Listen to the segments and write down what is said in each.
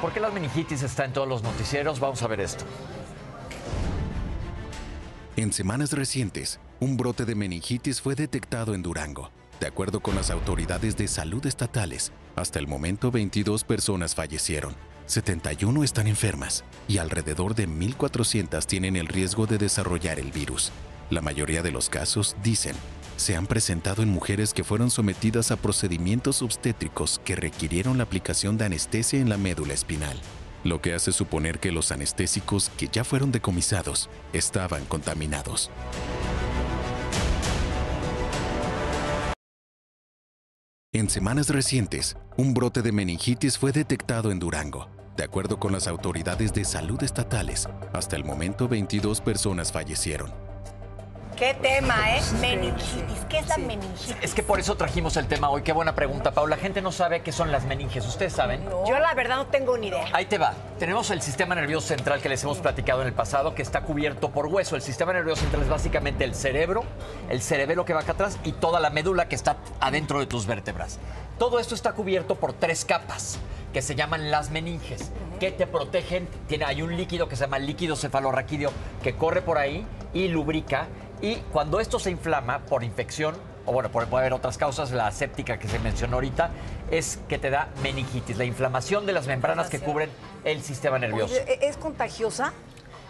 ¿Por qué la meningitis está en todos los noticieros? Vamos a ver esto. En semanas recientes, un brote de meningitis fue detectado en Durango. De acuerdo con las autoridades de salud estatales, hasta el momento 22 personas fallecieron, 71 están enfermas y alrededor de 1.400 tienen el riesgo de desarrollar el virus. La mayoría de los casos, dicen, se han presentado en mujeres que fueron sometidas a procedimientos obstétricos que requirieron la aplicación de anestesia en la médula espinal, lo que hace suponer que los anestésicos que ya fueron decomisados estaban contaminados. En semanas recientes, un brote de meningitis fue detectado en Durango. De acuerdo con las autoridades de salud estatales, hasta el momento 22 personas fallecieron. ¿Qué tema, eh? Meningitis. ¿Qué es la meningitis? Es que por eso trajimos el tema hoy. Qué buena pregunta, Paula. La gente no sabe qué son las meninges. ¿Ustedes saben? Yo la verdad no tengo ni idea. Ahí te va. Tenemos el sistema nervioso central que les hemos platicado en el pasado, que está cubierto por hueso. El sistema nervioso central es básicamente el cerebro, el cerebelo que va acá atrás y toda la médula que está adentro de tus vértebras. Todo esto está cubierto por tres capas que se llaman las meninges, que te protegen. Tiene, hay un líquido que se llama líquido cefalorraquídeo que corre por ahí y lubrica. Y cuando esto se inflama por infección, o bueno, puede haber otras causas, la séptica que se mencionó ahorita, es que te da meningitis, la inflamación de las membranas que cubren el sistema nervioso. Oye, ¿Es contagiosa?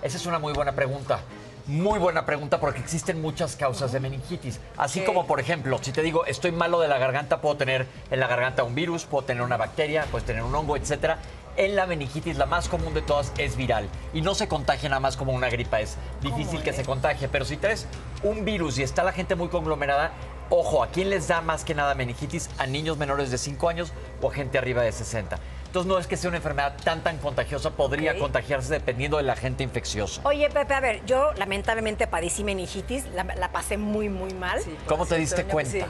Esa es una muy buena pregunta. Muy buena pregunta porque existen muchas causas de meningitis. Así como, por ejemplo, si te digo estoy malo de la garganta, puedo tener en la garganta un virus, puedo tener una bacteria, puedes tener un hongo, etcétera. En la meningitis, la más común de todas es viral y no se contagia nada más como una gripa. Es difícil que se contagie, pero si traes un virus y está la gente muy conglomerada, ojo, ¿a quién les da más que nada meningitis? A niños menores de 5 años o a gente arriba de 60. Entonces no es que sea una enfermedad tan tan contagiosa, podría contagiarse dependiendo del agente infeccioso. Oye, Pepe, a ver, yo lamentablemente padecí meningitis, la, la pasé muy, muy mal. ¿Cómo te diste cuenta?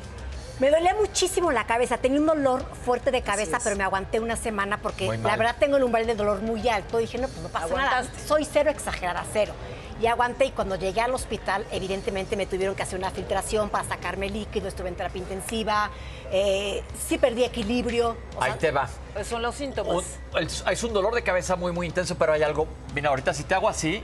Me dolía muchísimo la cabeza, tenía un dolor fuerte de cabeza, pero me aguanté una semana porque la verdad tengo el umbral de dolor muy alto. Dije, no, pues no pasa nada. Soy cero exagerada, cero. Y aguanté y cuando llegué al hospital, evidentemente me tuvieron que hacer una filtración para sacarme líquido, estuve en terapia intensiva, eh, sí perdí equilibrio. o Ahí sea, te va. Pues son los síntomas. Un- es, es un dolor de cabeza muy, muy intenso, pero hay algo. Mira, ahorita si te hago así,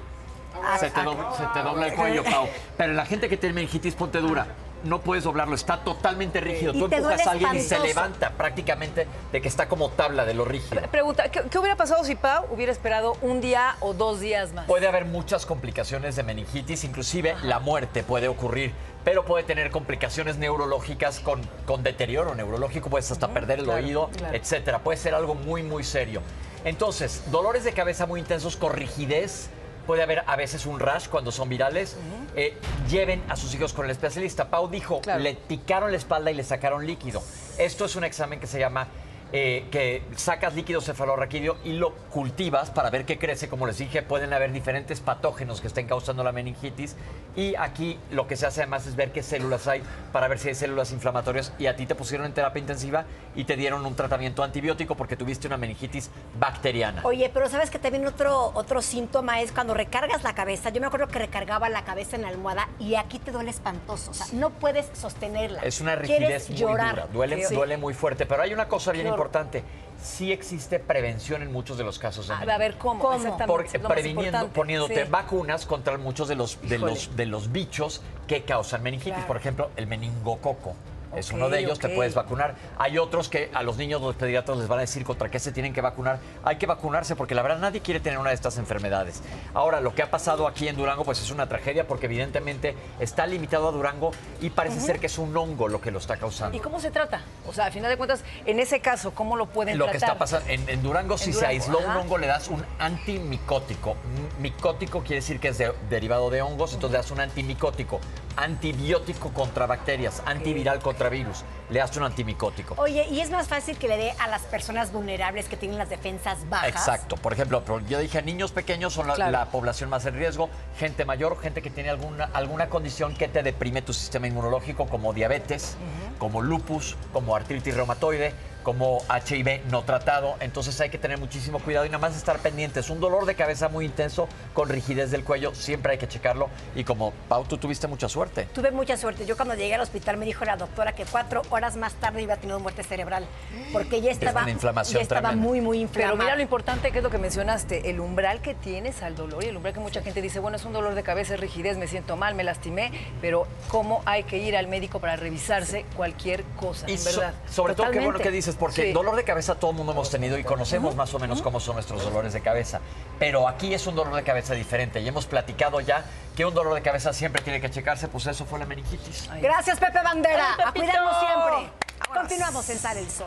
Ah, se, te ah, dobla, se te dobla el cuello, Pau. Pero la gente que tiene meningitis, ponte dura. No puedes doblarlo, está totalmente rígido. Y Tú te empujas duele a alguien y se espantoso. levanta prácticamente de que está como tabla de lo rígido. Pregunta, ¿qué, qué hubiera pasado si Pau hubiera esperado un día o dos días más? Puede haber muchas complicaciones de meningitis, inclusive la muerte puede ocurrir, pero puede tener complicaciones neurológicas con, con deterioro neurológico, puedes hasta perder el claro, oído, claro. etcétera. Puede ser algo muy, muy serio. Entonces, dolores de cabeza muy intensos con rigidez. Puede haber a veces un rash cuando son virales. Eh, lleven a sus hijos con el especialista. Pau dijo, Claro. le picaron la espalda y le sacaron líquido. Esto es un examen que se llama eh, que sacas líquido cefalorraquídeo y lo cultivas para ver qué crece. Como les dije, pueden haber diferentes patógenos que estén causando la meningitis. Y aquí lo que se hace además es ver qué células hay para ver si hay células inflamatorias. Y a ti te pusieron en terapia intensiva y te dieron un tratamiento antibiótico porque tuviste una meningitis bacteriana. Oye, pero sabes que también otro, otro síntoma es cuando recargas la cabeza. Yo me acuerdo que recargaba la cabeza en la almohada y aquí te duele espantoso. O sea, no puedes sostenerla. Es una rigidez muy llorar. dura, duele, Sí. duele muy fuerte. Pero hay una cosa bien. Importante. Sí existe prevención en muchos de los casos de A, meningitis. a ver, ¿cómo? ¿Cómo? Exactamente. Por- es lo más previniendo, poniéndote Sí. vacunas contra muchos de los, de Híjole. los, de los bichos que causan meningitis. Claro. Por ejemplo, el meningococo. Es uno de ellos, te puedes vacunar. Hay otros que a los niños los pediatras les van a decir contra qué se tienen que vacunar. Hay que vacunarse porque la verdad nadie quiere tener una de estas enfermedades. Ahora, lo que ha pasado aquí en Durango pues es una tragedia porque evidentemente está limitado a Durango y parece ser que es un hongo lo que lo está causando. ¿Y cómo se trata? O sea, a final de cuentas, en ese caso, ¿cómo lo pueden Lo que tratar? está pasando en, en Durango, si se aisló un hongo, le das un antimicótico. Micótico quiere decir que es de- derivado de hongos, entonces le das un antimicótico. Antibiótico contra bacterias, antiviral contra virus. Le das un antimicótico. Oye, y es más fácil que le dé a las personas vulnerables que tienen las defensas bajas. Exacto. Por ejemplo, yo dije, niños pequeños son la, Claro. la población más en riesgo, gente mayor, gente que tiene alguna, alguna condición que te deprime tu sistema inmunológico, como diabetes, como lupus, como artritis reumatoide, como HIV no tratado. Entonces hay que tener muchísimo cuidado y nada más estar pendientes. Un dolor de cabeza muy intenso con rigidez del cuello, siempre hay que checarlo. Y como Pau, tú tuviste mucha suerte. Tuve mucha suerte. Yo cuando llegué al hospital me dijo la doctora que cuatro horas más tarde iba a tener muerte cerebral. Porque ya estaba, una inflamación ya estaba tremenda. muy, muy inflamada. Pero mira lo importante que es lo que mencionaste, el umbral que tienes al dolor y el umbral que mucha gente dice, bueno, es un dolor de cabeza, es rigidez, me siento mal, me lastimé, pero cómo hay que ir al médico para revisarse cualquier cosa, Y en so- verdad. sobre todo qué bueno que dices, porque Sí. dolor de cabeza todo el mundo hemos tenido y conocemos más o menos cómo son nuestros dolores de cabeza. Pero aquí es un dolor de cabeza diferente y hemos platicado ya que un dolor de cabeza siempre tiene que checarse, pues eso fue la meningitis. Gracias, Pepe Bandera. Ay, A Pepito. cuidarnos siempre. Continuamos en Sale el Sol.